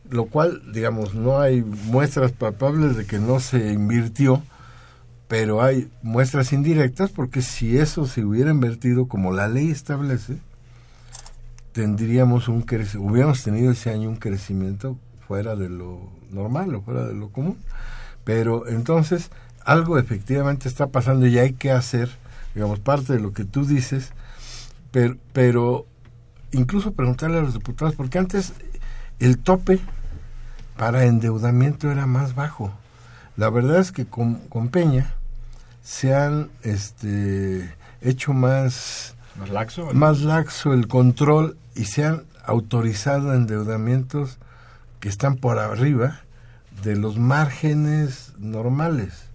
Speaker 5: lo cual, digamos, no hay muestras palpables de que no se invirtió, pero hay muestras indirectas porque si eso se hubiera invertido como la ley establece, tendríamos un hubiéramos tenido ese año un crecimiento fuera de lo normal o fuera de lo común. Pero entonces algo efectivamente está pasando y hay que hacer, digamos, parte de lo que tú dices, pero, pero incluso preguntarle a los diputados, porque antes el tope para endeudamiento era más bajo. La verdad es que con, con Peña se han este, hecho más
Speaker 3: más laxo,
Speaker 5: más laxo el control y se han autorizado endeudamientos que están por arriba de los márgenes normales.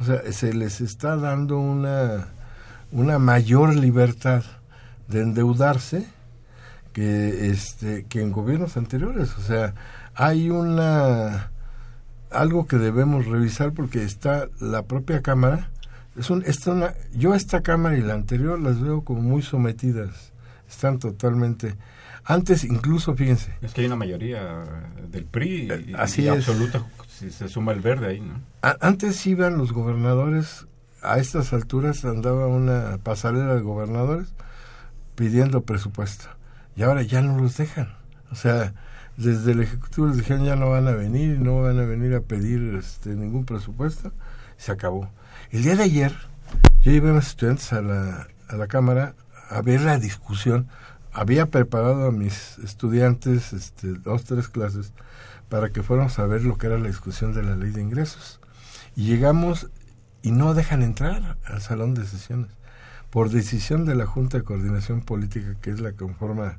Speaker 5: O sea, se les está dando una, una mayor libertad de endeudarse que este que en gobiernos anteriores, o sea, hay una algo que debemos revisar porque está la propia cámara. Es un, una, yo esta cámara y la anterior las veo como muy sometidas están totalmente antes incluso fíjense.
Speaker 3: Es que hay una mayoría del PRI
Speaker 5: y, así absoluta
Speaker 3: si se suma el verde ahí no
Speaker 5: antes iban los gobernadores a estas alturas andaba una pasarela de gobernadores pidiendo presupuesto y ahora ya no los dejan. O sea desde el ejecutivo les dijeron ya no van a venir no van a venir a pedir este ningún presupuesto se acabó el día de ayer yo llevé a mis estudiantes a la, a la cámara a ver la discusión. Había preparado a mis estudiantes este, dos, tres clases para que fuéramos a ver lo que era la discusión de la ley de ingresos. Y llegamos y no dejan entrar al salón de sesiones. Por decisión de la Junta de Coordinación Política, que es la que conforma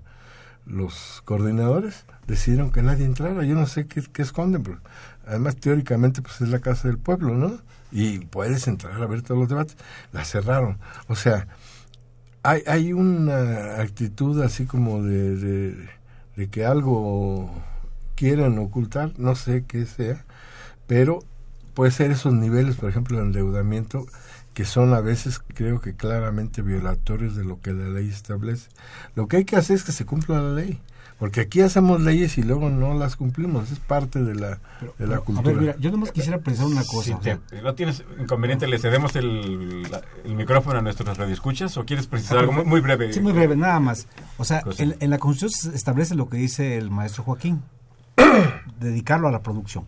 Speaker 5: los coordinadores, decidieron que nadie entrara. Yo no sé qué, esconden, pero además teóricamente pues es la casa del pueblo, ¿no? Y puedes entrar a ver todos los debates. La cerraron. O sea, hay, hay una actitud así como de, de, que algo quieren ocultar, no sé qué sea, pero puede ser esos niveles, por ejemplo, de endeudamiento, que son a veces, creo que claramente violatorios de lo que la ley establece. Lo que hay que hacer es que se cumpla la ley. Porque aquí hacemos leyes y luego no las cumplimos. Es parte de la, de la cultura.
Speaker 4: A ver, mira, yo nomás quisiera precisar una cosa.
Speaker 3: Si no tienes inconveniente, le cedemos el, el micrófono a nuestros radioescuchas o quieres precisar algo muy, muy, breve.
Speaker 4: Sí, muy breve, nada más. O sea, en, en, la Constitución se establece lo que dice el maestro Joaquín, dedicarlo a la producción.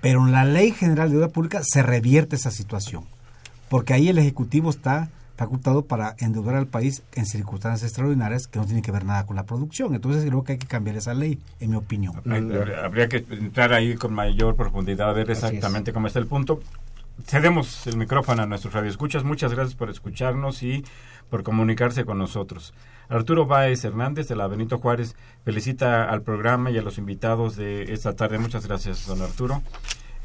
Speaker 4: Pero en la Ley General de Deuda Pública se revierte esa situación. Porque ahí el Ejecutivo está facultado para endeudar al país en circunstancias extraordinarias que no tienen que ver nada con la producción. Entonces creo que hay que cambiar esa ley, en mi opinión.
Speaker 3: Habría que entrar ahí con mayor profundidad a ver exactamente cómo está el punto. Cedemos el micrófono a nuestros radioescuchas. Muchas gracias por escucharnos y por comunicarse con nosotros. Arturo Báez Hernández de la Benito Juárez felicita al programa y a los invitados de esta tarde. Muchas gracias, don Arturo.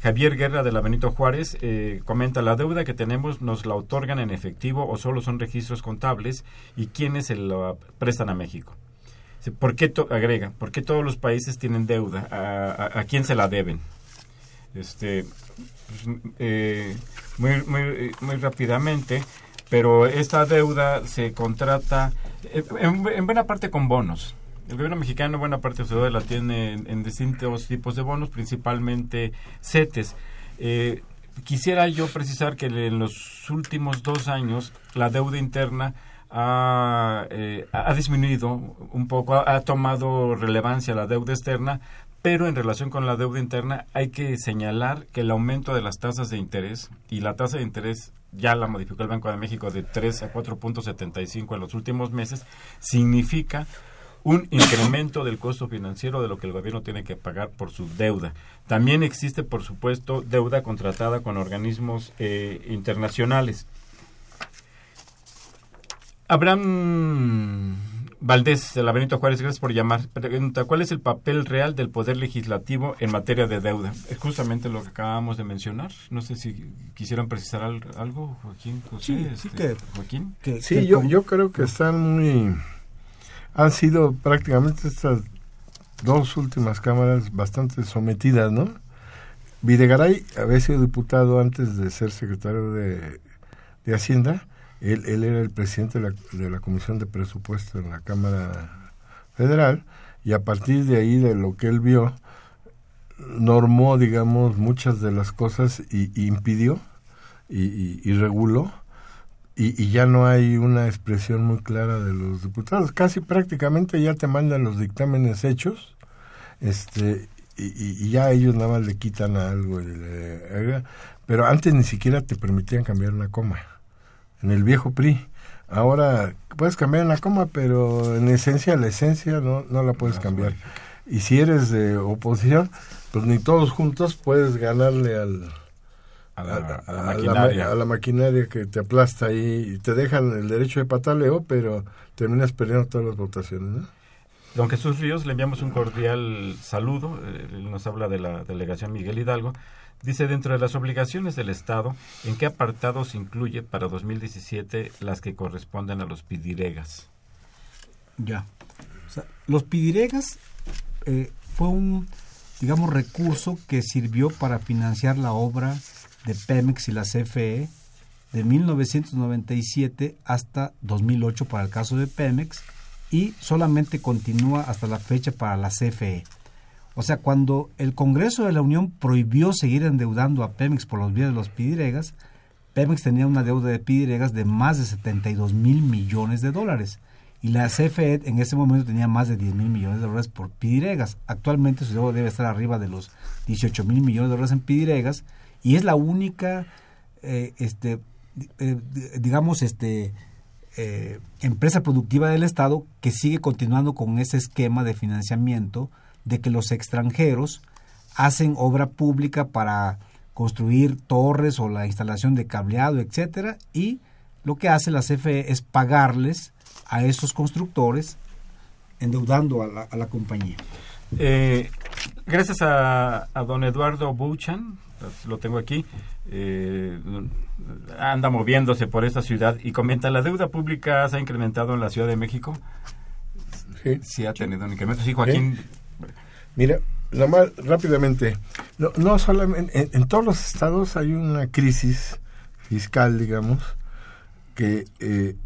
Speaker 3: Javier Guerra de la Benito Juárez eh, comenta la deuda que tenemos nos la otorgan en efectivo o solo son registros contables y quiénes se la prestan a México. ¿Por qué agrega? ¿Por qué todos los países tienen deuda? ¿A, quién se la deben? Este, pues, eh, muy, muy, muy rápidamente, pero esta deuda se contrata eh, en buena parte con bonos el gobierno mexicano buena parte de su deuda la tiene en, distintos tipos de bonos, principalmente CETES. Eh, quisiera yo precisar que en los últimos dos años la deuda interna ha, eh, ha disminuido un poco, ha, tomado relevancia la deuda externa, pero en relación con la deuda interna hay que señalar que el aumento de las tasas de interés y la tasa de interés ya la modificó el Banco de México de 3 a 4.75 en los últimos meses, significa un incremento del costo financiero de lo que el gobierno tiene que pagar por su deuda. También existe, por supuesto, deuda contratada con organismos eh, internacionales. Abraham Valdés de la Benito Juárez, gracias por llamar. Pregunta, ¿cuál es el papel real del Poder Legislativo en materia de deuda? Es justamente lo que acabamos de mencionar. No sé si quisieran precisar algo, Joaquín.
Speaker 4: sí, sí
Speaker 3: este,
Speaker 4: que,
Speaker 3: Joaquín.
Speaker 5: sí, yo, yo creo que están muy han sido prácticamente estas dos últimas cámaras bastante sometidas, ¿no? Videgaray había sido diputado antes de ser secretario de, Hacienda. Él, él, era el presidente de la, de la Comisión de Presupuesto en la Cámara Federal y a partir de ahí, de lo que él vio, normó, digamos, muchas de las cosas y, impidió y reguló y, ya no hay una expresión muy clara de los diputados. Casi prácticamente ya te mandan los dictámenes hechos, este, y, ya ellos nada más le quitan algo. pero antes ni siquiera te permitían cambiar una coma. En el viejo PRI. Ahora puedes cambiar una coma, pero en esencia, la esencia no, no la puedes cambiar. Y si eres de oposición, pues ni todos juntos puedes ganarle al,
Speaker 3: a la,
Speaker 5: maquinaria. que te aplasta ahí y te dejan el derecho de pataleo, pero terminas perdiendo todas las votaciones. ¿no?
Speaker 3: Don Jesús Ríos, le enviamos un cordial saludo. Eh, él nos habla de la delegación Miguel Hidalgo. Dice, dentro de las obligaciones del Estado, ¿en qué apartados incluye para 2017 las que corresponden a los pidiregas?
Speaker 4: Ya. los pidiregas eh, fue un, digamos, recurso que sirvió para financiar la obra de Pemex y la CFE de 1997 hasta 2008 para el caso de Pemex y solamente continúa hasta la fecha para la CFE. O sea, cuando el Congreso de la Unión prohibió seguir endeudando a Pemex por los vías de los pidiregas, Pemex tenía una deuda de pidiregas de más de 72 mil millones de dólares y la CFE en ese momento tenía más de 10 mil millones de dólares por pidiregas. Actualmente su deuda debe estar arriba de los 18 mil millones de dólares en pidiregas y es la única, eh, este, eh, digamos, este, eh, empresa productiva del Estado que sigue continuando con ese esquema de financiamiento de que los extranjeros hacen obra pública para construir torres o la instalación de cableado, etcétera, y lo que hace la CFE es pagarles a esos constructores endeudando a la, a la compañía.
Speaker 3: gracias a, a, don Eduardo Buchan, lo tengo aquí, eh, anda moviéndose por esta ciudad y comenta, ¿la deuda pública se ha incrementado en la Ciudad de México?
Speaker 5: Sí.
Speaker 3: Sí ha tenido un incremento. Sí, Joaquín.
Speaker 5: Mira, nada más rápidamente, No, no solamente, en, todos los estados hay una crisis fiscal, digamos, que eh,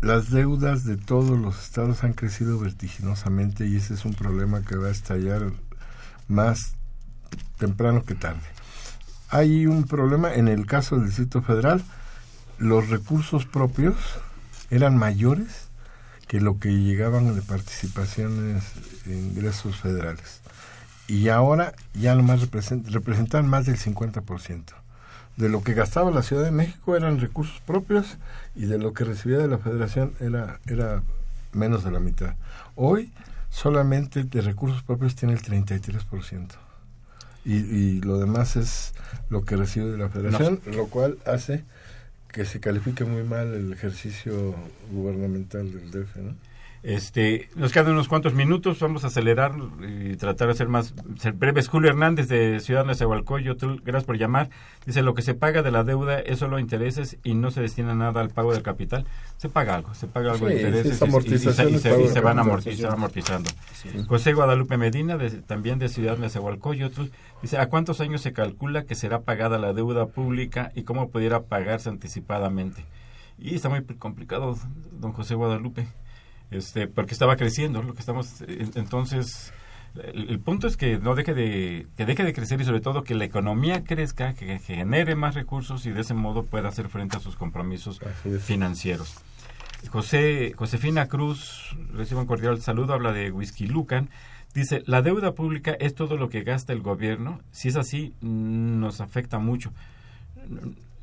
Speaker 5: las deudas de todos los estados han crecido vertiginosamente y ese es un problema que va a estallar más temprano que tarde. Hay un problema en el caso del Distrito Federal, los recursos propios eran mayores que lo que llegaban de participaciones en ingresos federales y ahora ya nomás representan, representan más del 50%. De lo que gastaba la Ciudad de México eran recursos propios y de lo que recibía de la Federación era, era menos de la mitad. Hoy solamente de recursos propios tiene el 33%. Y, y lo demás es lo que recibe de la Federación, lo cual hace que se califique muy mal el ejercicio gubernamental del DF, ¿no?
Speaker 3: Este, nos quedan unos cuantos minutos, vamos a acelerar y tratar de ser más ser breves. Julio Hernández de Ciudad Nezahualcóyotl, gracias por llamar. Dice, lo que se paga de la deuda es solo intereses y no se destina nada al pago del capital. Se paga algo, se paga algo de intereses y, se, van amortizando. José Guadalupe Medina, también de Ciudad Nezahualcóyotl, dice, ¿a cuántos años se calcula que será pagada la deuda pública y cómo pudiera pagarse anticipadamente? Y está muy complicado, don José Guadalupe este, porque estaba creciendo, lo que estamos, entonces, el, punto es que no deje de, que deje de crecer y sobre todo que la economía crezca, que, genere más recursos y de ese modo pueda hacer frente a sus compromisos financieros. José, Josefina Cruz, recibo un cordial saludo, habla de Whisky Lucan. Dice, la deuda pública es todo lo que gasta el gobierno. Si es así, nos afecta mucho.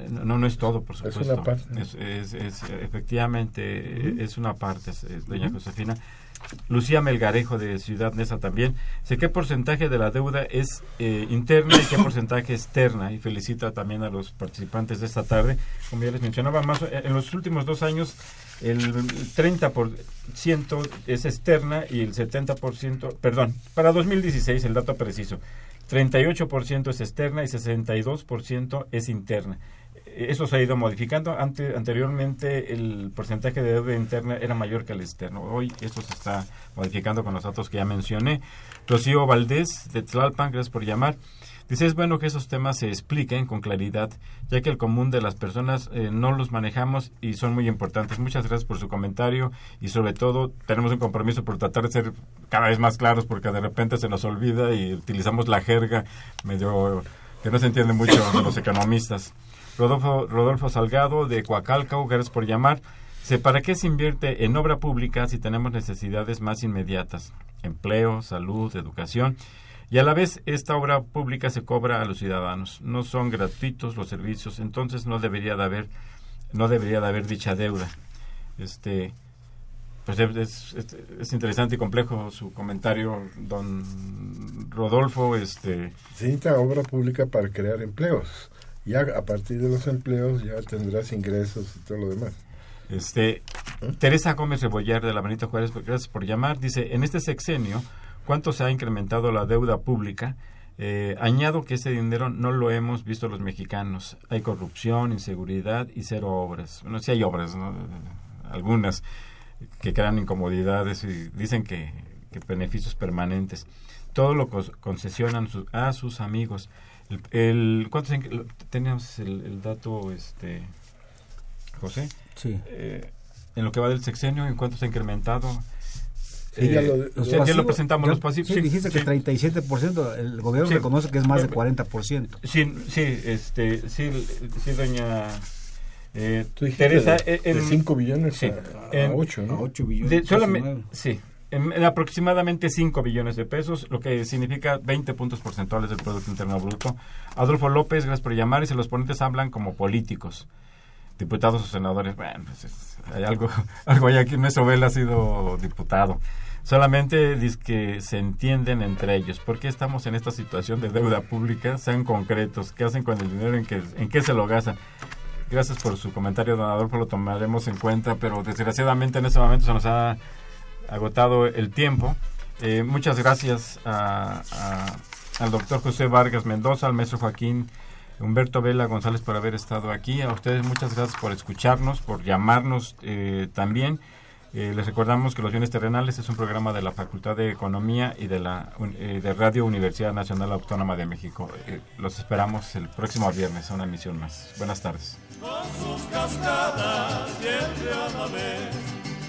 Speaker 3: No, no es todo, por supuesto.
Speaker 5: Es una parte.
Speaker 3: Es, efectivamente, es una parte, doña Josefina. Lucía Melgarejo de Ciudad Neza también. Sé qué porcentaje de la deuda es eh, interna y qué porcentaje externa. Y felicita también a los participantes de esta tarde. Como ya les mencionaba, más eh, en los últimos dos años el 30% es externa y el 70%, perdón, para 2016 el dato preciso, 38% es externa y 62% es interna eso se ha ido modificando. Ante, anteriormente el porcentaje de deuda interna era mayor que el externo. Hoy eso se está modificando con los datos que ya mencioné. Rocío Valdés, de Tlalpan, gracias por llamar. Dice, es bueno que esos temas se expliquen con claridad, ya que el común de las personas eh, no los manejamos y son muy importantes. Muchas gracias por su comentario y sobre todo tenemos un compromiso por tratar de ser cada vez más claros porque de repente se nos olvida y utilizamos la jerga medio que no se entiende mucho de los economistas. Rodolfo, Rodolfo Salgado de Coacalcao, gracias por llamar. ¿Para qué se invierte en obra pública si tenemos necesidades más inmediatas? Empleo, salud, educación. Y a la vez esta obra pública se cobra a los ciudadanos. No son gratuitos los servicios, entonces no debería de haber, no debería de haber dicha deuda. Este, pues es, es, interesante y complejo su comentario, don Rodolfo. Este,
Speaker 5: se necesita obra pública para crear empleos ya a partir de los empleos ya tendrás ingresos y todo lo demás.
Speaker 3: Este, ¿Eh? Teresa Gómez Rebollar de la Benito Juárez, gracias por llamar, dice, en este sexenio, ¿cuánto se ha incrementado la deuda pública? Eh, añado que ese dinero no lo hemos visto los mexicanos. Hay corrupción, inseguridad y cero obras. Bueno, sí hay obras, algunas que crean incomodidades y dicen que, beneficios permanentes. Todo lo concesionan a sus amigos. El, ¿Cuántos teníamos el, dato, este José?
Speaker 4: Sí.
Speaker 3: Eh, en lo que va del sexenio, ¿en cuánto se ha incrementado?
Speaker 4: Sí, ya, lo, eh, lo presentamos los pasivos. Sí, dijiste que 37%, el gobierno reconoce que es más de 40%.
Speaker 3: Sí, sí, este, sí, sí doña
Speaker 5: eh, Teresa. De, 5 billones a, 8, ¿no? A
Speaker 4: 8 billones.
Speaker 3: solamente, sí, en, aproximadamente 5 billones de pesos, lo que significa 20 puntos porcentuales del Producto Interno Bruto. Adolfo López, gracias por llamar, y si los ponentes hablan como políticos, diputados o senadores. Bueno, pues hay algo, algo aquí. Nuestro Vela ha sido diputado. Solamente dice que se entienden entre ellos. ¿Por qué estamos en esta situación de deuda pública? Sean concretos. ¿Qué hacen con el dinero? ¿En qué, en qué se lo gastan? Gracias por su comentario, don Adolfo. Lo tomaremos en cuenta, pero desgraciadamente en este momento se nos ha agotado el tiempo. Eh, muchas gracias a, al doctor José Vargas Mendoza, al maestro Joaquín Humberto Vela González por haber estado aquí. A ustedes muchas gracias por escucharnos, por llamarnos eh, también. Eh, les recordamos que Los Bienes Terrenales es un programa de la Facultad de Economía y de la de Radio Universidad Nacional Autónoma de México. Los esperamos el próximo viernes a una emisión más. Buenas tardes.